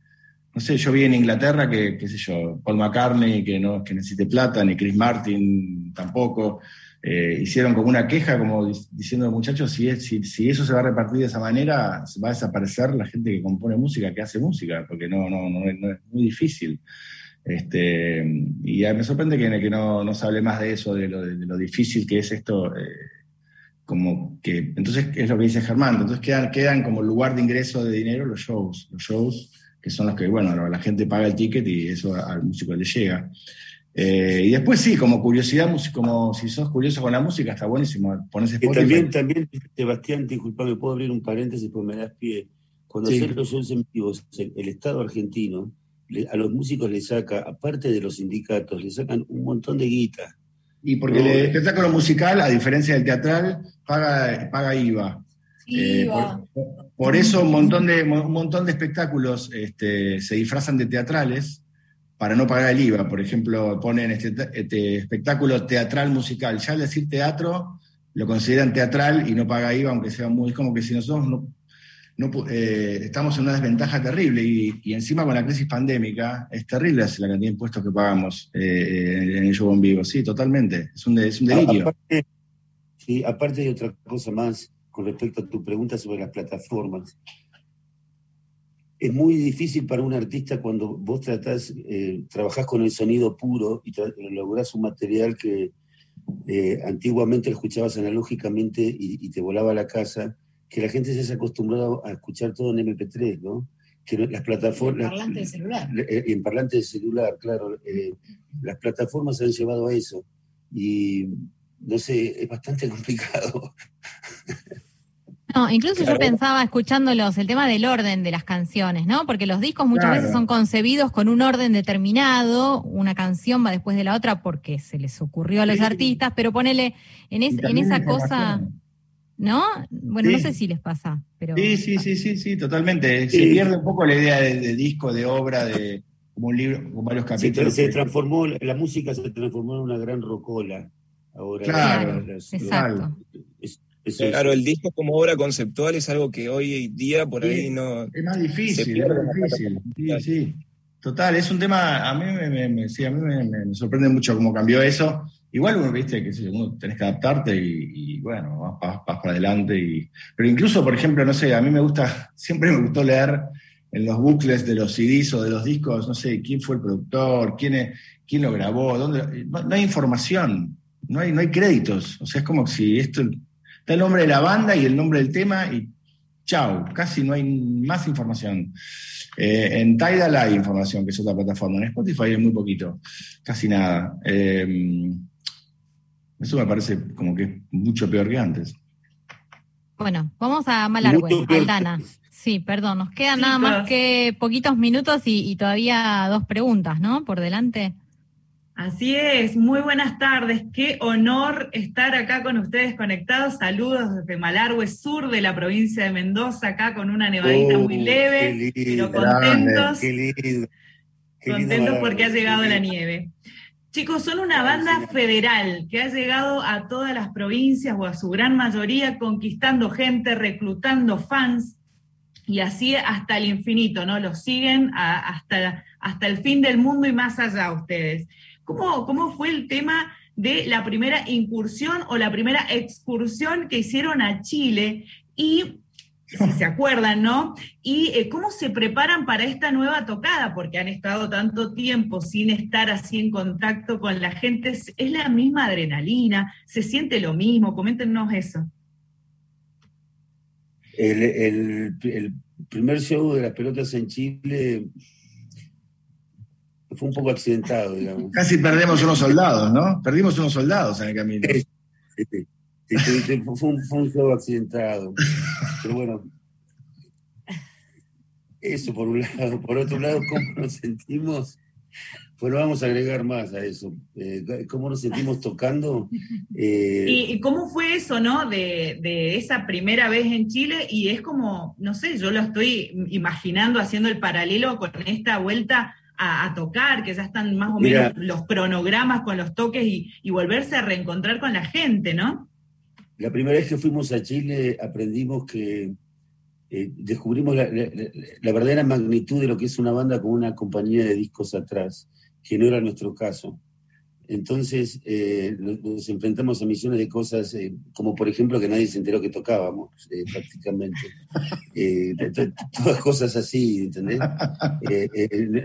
no sé, yo vi en Inglaterra que, qué sé yo, Paul McCartney que no que necesite plata, ni Chris Martin tampoco. Eh, hicieron como una queja, como diciendo, muchachos, si, si, eso se va a repartir de esa manera, va a desaparecer la gente que compone música, que hace música, porque no, no, no, es, muy difícil. Este, y me sorprende que, que no, no, se hable más de eso, de lo, de, lo difícil que es esto. Eh, como que, entonces, es lo que dice Germán, entonces quedan, quedan como lugar de ingreso de dinero los shows, los shows que son los que, bueno, la gente paga el ticket y eso al músico le llega. Eh, y después sí, como curiosidad, como si sos curioso con la música, está buenísimo. Pones Spotify. también, también, Sebastián, disculpame, puedo abrir un paréntesis porque me das pie. Cuando sí. los shows en vivo, el Estado argentino a los músicos le saca, aparte de los sindicatos, le sacan un montón de guita. Y porque el espectáculo musical, a diferencia del teatral, paga, paga IVA. Eh, por, eso un montón de, un montón de espectáculos este, se disfrazan de teatrales para no pagar el IVA. Por ejemplo, ponen este, este, espectáculo teatral musical. Ya al decir teatro, lo consideran teatral y no paga IVA, aunque sea muy... Es como que si nosotros no, eh, estamos en una desventaja terrible y, encima con la crisis pandémica es terrible la cantidad de impuestos que pagamos eh, en el show en vivo. Sí, totalmente. Es un, es un delirio. Aparte, sí, aparte de otra cosa más con respecto a tu pregunta sobre las plataformas. Es muy difícil para un artista cuando vos tratás, eh, trabajás con el sonido puro y lográs un material que antiguamente lo escuchabas analógicamente y, y te volaba a la casa que la gente se ha acostumbrado a escuchar todo en MP3, ¿no? Que las plataformas... En parlante de celular. Eh, en parlante de celular, claro. Eh, las plataformas se han llevado a eso. Y, no sé, es bastante complicado. No, incluso yo pensaba escuchándolos el tema del orden de las canciones, ¿no? Porque los discos muchas veces son concebidos con un orden determinado, una canción va después de la otra porque se les ocurrió a los artistas, pero ponele en, en esa cosa ¿no? Bueno, no sé si les pasa, pero... Sí, sí, sí, sí, sí, totalmente. Se pierde un poco la idea de, disco, de obra, de como un libro con varios capítulos. Se, transformó, la música se transformó en una gran rocola. Ahora, claro, exacto. Claro, el disco como obra conceptual es algo que hoy día por ahí no... Es más difícil, es más difícil. Sí, sí. Total, es un tema, a mí me, sí, a mí me, sorprende mucho cómo cambió eso. Igual uno, viste, que uno tenés que adaptarte y, bueno, vas, para adelante. Y, pero incluso, por ejemplo, no sé, a mí me gusta, siempre me gustó leer en los bucles de los CDs o de los discos, no sé, quién fue el productor, quién, quién lo grabó, dónde, no, hay información, no hay, no hay créditos. O sea, es como si esto, está el nombre de la banda y el nombre del tema y chao, casi no hay más información. Eh, en Tidal hay información, que es otra plataforma. En Spotify hay muy poquito, casi nada. Eh, eso me parece como que es mucho peor que antes. Bueno, vamos a Malargüe, Aldana. Sí, perdón, nos quedan nada más que poquitos minutos y, y, todavía dos preguntas, ¿no? Por delante. Así es, muy buenas tardes. Qué honor estar acá con ustedes conectados. Saludos desde Malargüe, sur de la provincia de Mendoza, acá con una nevadita muy oh, leve, pero contentos. contentos porque ha llegado la nieve. Chicos, son una banda federal que ha llegado a todas las provincias o a su gran mayoría conquistando gente, reclutando fans y así hasta el infinito, ¿no? Los siguen hasta, hasta el fin del mundo y más allá ustedes. ¿Cómo, ¿Cómo fue el tema de la primera incursión o la primera excursión que hicieron a Chile? Y si se acuerdan, ¿no? Y eh, cómo se preparan para esta nueva tocada, porque han estado tanto tiempo sin estar así en contacto con la gente. ¿Es, la misma adrenalina? ¿Se siente lo mismo? Coméntenos eso. El, el primer show de las pelotas en Chile fue un poco accidentado, digamos. Casi perdemos unos soldados, ¿no? Perdimos unos soldados en el camino. fue, un, fue show accidentado. Pero bueno, eso por un lado. Por otro lado, ¿cómo nos sentimos? Bueno, vamos a agregar más a eso. Eh, ¿Cómo nos sentimos tocando? Eh, ¿Y, cómo fue eso, no? De, de, esa primera vez en Chile y es como, no sé, yo lo estoy imaginando haciendo el paralelo con esta vuelta a, tocar, que ya están más o menos los cronogramas con los toques y, volverse a reencontrar con la gente, ¿no? La primera vez que fuimos a Chile aprendimos que eh, descubrimos la, verdadera magnitud de lo que es una banda con una compañía de discos atrás, que no era nuestro caso. Entonces eh, nos, enfrentamos a misiones de cosas, eh, como por ejemplo que nadie se enteró que tocábamos, eh, prácticamente. todas cosas así, ¿entendés?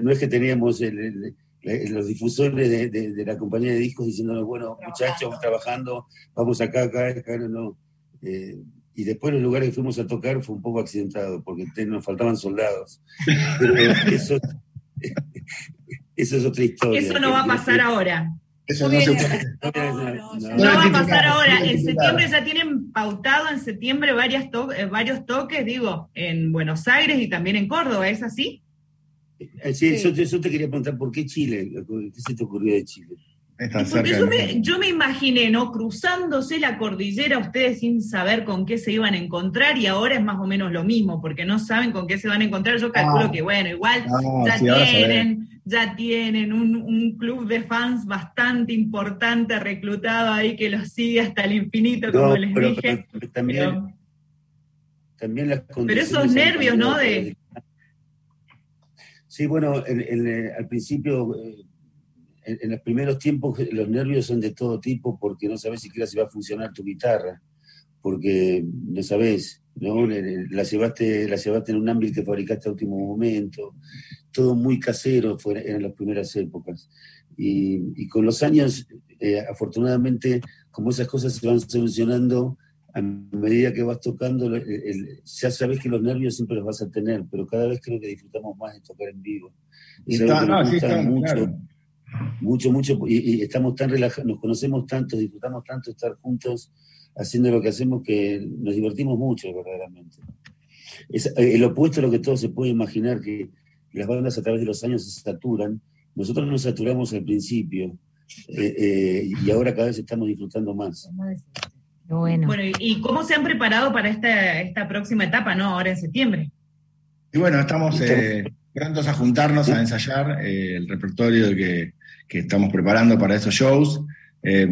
no es que teníamos los difusores de, la compañía de discos diciéndonos, bueno, muchachos, trabajando, vamos acá, acá, acá, no. y después los lugares que fuimos a tocar fue un poco accidentado, porque nos faltaban soldados. eso, eso es otra historia. Eso no va a pasar ahora. Eso no, va a pasar ahora. En septiembre ya tienen pautado en septiembre varias eh, varios toques, digo, en Buenos Aires y también en Córdoba, ¿es así? Eh, sí, Eso, te quería preguntar, ¿por qué Chile? ¿Qué se te ocurrió de Chile? Porque yo me, yo me, imaginé, ¿no? Cruzándose la cordillera ustedes sin saber con qué se iban a encontrar y ahora es más o menos lo mismo, porque no saben con qué se van a encontrar. Yo calculo ah. que, bueno, igual ah, ya, tienen, ya tienen un, club de fans bastante importante reclutado ahí que los sigue hasta el infinito, como les dije. Pero, también, también las Pero esos nervios, ¿no? De... Sí, bueno, al principio... Eh, en, los primeros tiempos los nervios son de todo tipo porque no sabes siquiera si va a funcionar tu guitarra, porque no sabes, ¿no? La llevaste, la llevaste en un ámbito que fabricaste a último momento, todo muy casero fue, en las primeras épocas. Y, con los años, eh, afortunadamente, como esas cosas se van solucionando, a medida que vas tocando, ya sabes que los nervios siempre los vas a tener, pero cada vez creo que disfrutamos más de tocar en vivo. Y no, sí, mucho mucho, mucho, y, estamos tan relajados, nos conocemos tanto, disfrutamos tanto estar juntos haciendo lo que hacemos que nos divertimos mucho verdaderamente. Es eh, el opuesto a lo que todo se puede imaginar, que las bandas a través de los años se saturan. Nosotros nos saturamos al principio eh, eh, y ahora cada vez estamos disfrutando más. Bueno. bueno, ¿y cómo se han preparado para esta, esta próxima etapa, no? Ahora en septiembre. Y bueno, estamos prontos a juntarnos a ensayar el repertorio que, que estamos preparando para esos shows. Eh,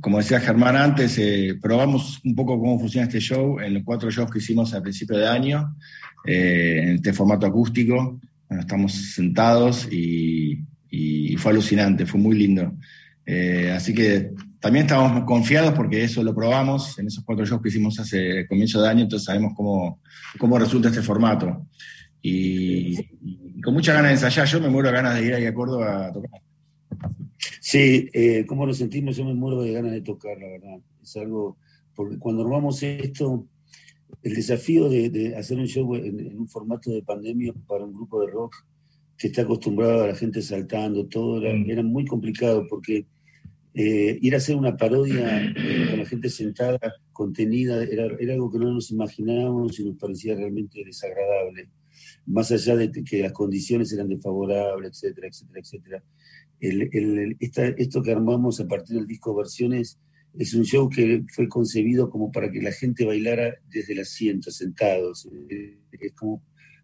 como decía Germán antes, eh, probamos un poco cómo funciona este show en los cuatro shows que hicimos al principio de año, eh, en este formato acústico. Bueno, estamos sentados y, fue alucinante, fue muy lindo. así que también estamos confiados porque eso lo probamos en esos cuatro shows que hicimos hace comienzo de año, entonces sabemos cómo, cómo resulta este formato. Y, y, con mucha ganas de ensayar, yo me muero de ganas de ir ahí a Córdoba a tocar. Sí, eh, ¿cómo nos sentimos? Yo me muero de ganas de tocar, la verdad. Es algo, porque cuando armamos esto, el desafío de, hacer un show en, un formato de pandemia para un grupo de rock que está acostumbrado a la gente saltando, todo era, mm. muy complicado porque eh, ir a hacer una parodia eh, con la gente sentada, contenida, era, era, algo que no nos imaginábamos y nos parecía realmente desagradable, más allá de que las condiciones eran desfavorables, etcétera, etcétera, etcétera el, esto que armamos a partir del disco Versiones es un show que fue concebido como para que la gente bailara desde el asiento, sentados. Es como,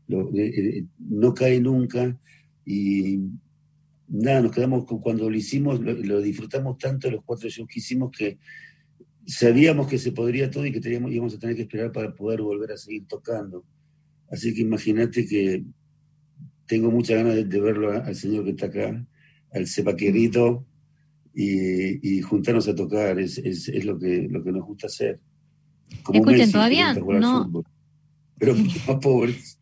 eh, eh, no cae nunca y nada, nos quedamos con, cuando lo hicimos, lo, disfrutamos tanto los cuatro shows que hicimos que sabíamos que se podría todo y que teníamos, íbamos a tener que esperar para poder volver a seguir tocando. Así que imagínate que tengo muchas ganas de, verlo al señor que está acá al cepaquerito y, y juntarnos a tocar, es, es, lo, que, lo que nos gusta hacer. Escuchen, todavía no... pero más pobres.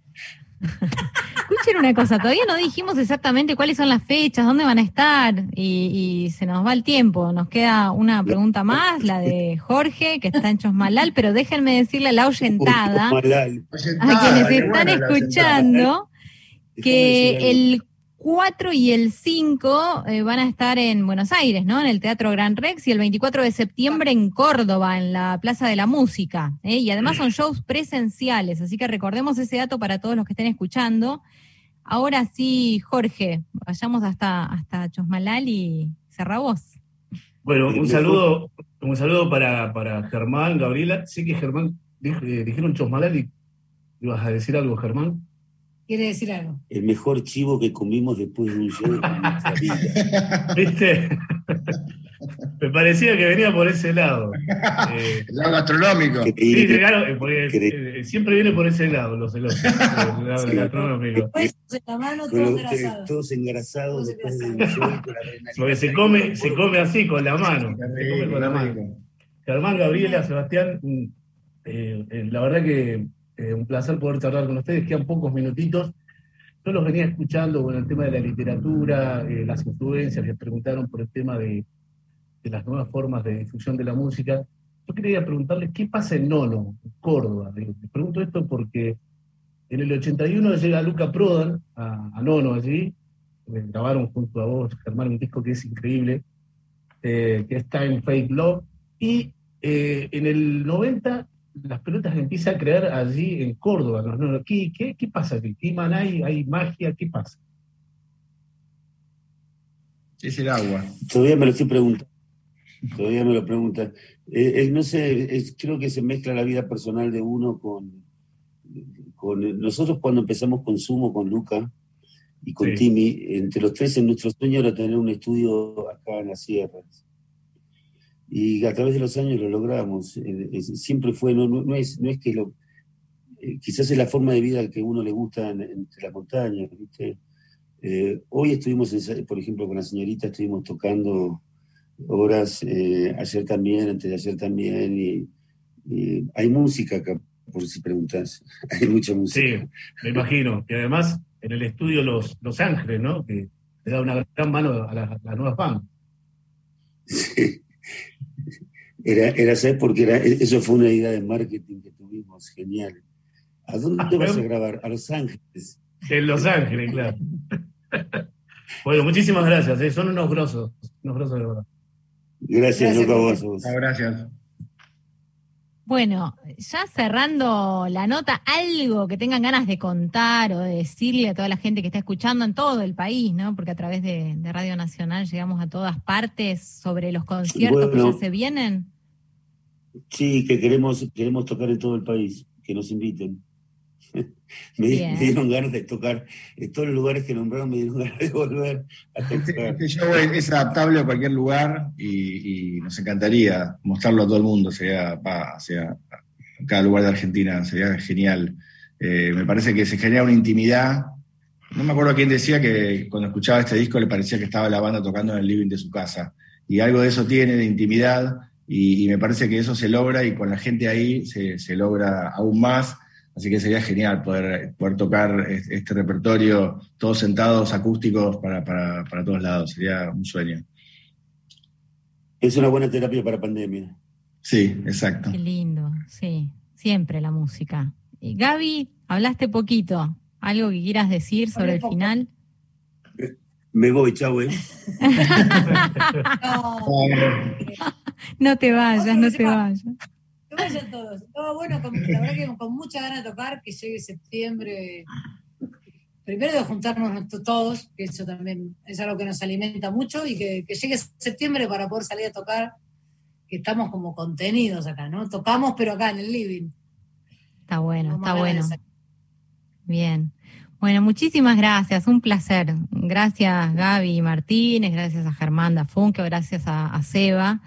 Escuchen una cosa, todavía no dijimos exactamente cuáles son las fechas, dónde van a estar y, se nos va el tiempo. Nos queda una pregunta más, la de Jorge, que está en Chosmalal, pero déjenme decirle a la ahuyentada, a quienes están escuchando, que el 4 y el 5 eh, van a estar en Buenos Aires, ¿no? En el Teatro Gran Rex y el 24 de septiembre en Córdoba, en la Plaza de la Música. ¿eh? Y además son shows presenciales, así que recordemos ese dato para todos los que estén escuchando. Ahora sí, Jorge, vayamos hasta, hasta Chosmalal y cerra vos. Bueno, un saludo, un saludo para, para Germán, Gabriela. Sé que Germán dijeron Chosmalal y ibas a decir algo, Germán. ¿Quiere decir algo? El mejor chivo que comimos después de un show. ¿Viste? Me parecía que venía por ese lado. Eh, el lado gastronómico. Sí, claro, porque eh, siempre viene por ese lado, los celosos. el lado gastronómico. todos engrasados después de un show. Porque se come, se come así, con la mano. Se come con la mano. Germán, Gabriela, Sebastián, eh, la verdad que eh, un placer poder charlar con ustedes, quedan pocos minutitos. Yo los venía escuchando con el tema de la literatura, eh, las influencias, les preguntaron por el tema de, las nuevas formas de difusión de la música. Yo quería preguntarles qué pasa en Nono, en Córdoba. Les pregunto esto porque en el 81 llega Luca Prodan a, Nono allí, eh, grabaron junto a vos, Germán, un disco que es increíble, que está en Fake Love, y en el 90 las pelotas empiezan a crear allí en Córdoba. ¿no? ¿Qué, qué, qué pasa? ¿Qué hay? ¿Hay magia? ¿Qué pasa? Es el agua. Todavía me lo estoy preguntando. Todavía me lo preguntan. Eh, eh, no sé, creo que se mezcla la vida personal de uno con, con. Nosotros, cuando empezamos con Sumo, con Luca y con Timmy, entre los tres, en nuestro sueño era tener un estudio acá en las sierras. Y a través de los años lo logramos. Eh, siempre fue, no, no, es, no es que lo. quizás es la forma de vida que a uno le gusta entre las montañas, ¿viste? hoy estuvimos, por ejemplo, con la señorita, estuvimos tocando eh, ayer también, antes de ayer también, y, hay música acá, por si preguntas, hay mucha música. Sí, me imagino, que además en el estudio Los, los Ángeles, ¿no? Que le da una gran mano a las la nuevas fans. Sí. Era, era, ¿sabes? Porque era, eso fue una idea de marketing que tuvimos, genial. ¿A dónde te vas a grabar? A Los Ángeles. En Los Ángeles, claro. bueno, muchísimas gracias, ¿eh? son unos grosos, unos grosos de verdad. Gracias, Luca, vos. Gracias. Bueno, ya cerrando la nota, algo que tengan ganas de contar o de decirle a toda la gente que está escuchando en todo el país, ¿no? Porque a través de, Radio Nacional llegamos a todas partes sobre los conciertos que ya se vienen. Sí, que queremos, queremos tocar en todo el país, que nos inviten. me, dieron ganas de tocar en todos los lugares que nombraron, me dieron ganas de volver a este, tocar. Este, show es adaptable a cualquier lugar y, nos encantaría mostrarlo a todo el mundo, sea, sea cada lugar de Argentina, sería genial. Eh, me parece que se genera una intimidad. No me acuerdo quién decía que cuando escuchaba este disco le parecía que estaba la banda tocando en el living de su casa. Y algo de eso tiene, de intimidad, y, me parece que eso se logra y con la gente ahí se, se logra aún más Así que sería genial poder, poder tocar este repertorio todos sentados, acústicos, para, todos lados. Sería un sueño. Es una buena terapia para pandemia. Sí, exacto. Qué lindo, sí. Siempre la música. Y Gaby, hablaste poquito. ¿Algo que quieras decir sobre el final? Me voy, chau, ¿eh? no te vayas, no te vayas vayan todos. Todo bueno, la verdad que con mucha ganas de tocar, que llegue septiembre. Primero de juntarnos todos, que eso también es algo que nos alimenta mucho, y que, llegue septiembre para poder salir a tocar, que estamos como contenidos acá, ¿no? Tocamos, pero acá en el living. Está bueno, está bueno. Bien. Bueno, muchísimas gracias, un placer. Gracias Gaby Martínez, gracias a Germán Dafunque, gracias a Seba.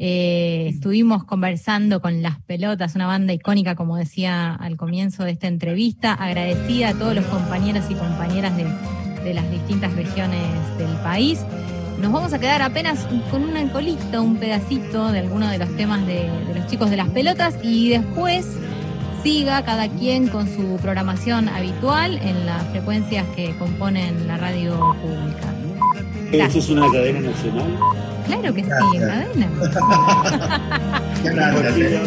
Eh, estuvimos conversando con Las Pelotas, una banda icónica, como decía al comienzo de esta entrevista. Agradecida a todos los compañeros y compañeras de, las distintas regiones del país. Nos vamos a quedar apenas con una colita, un pedacito de alguno de los temas de, de los chicos de las pelotas y después siga cada quien con su programación habitual en las frecuencias que componen la radio pública. ¿Esto es una cadena nacional? Claro que sí, en cadena. Gracias.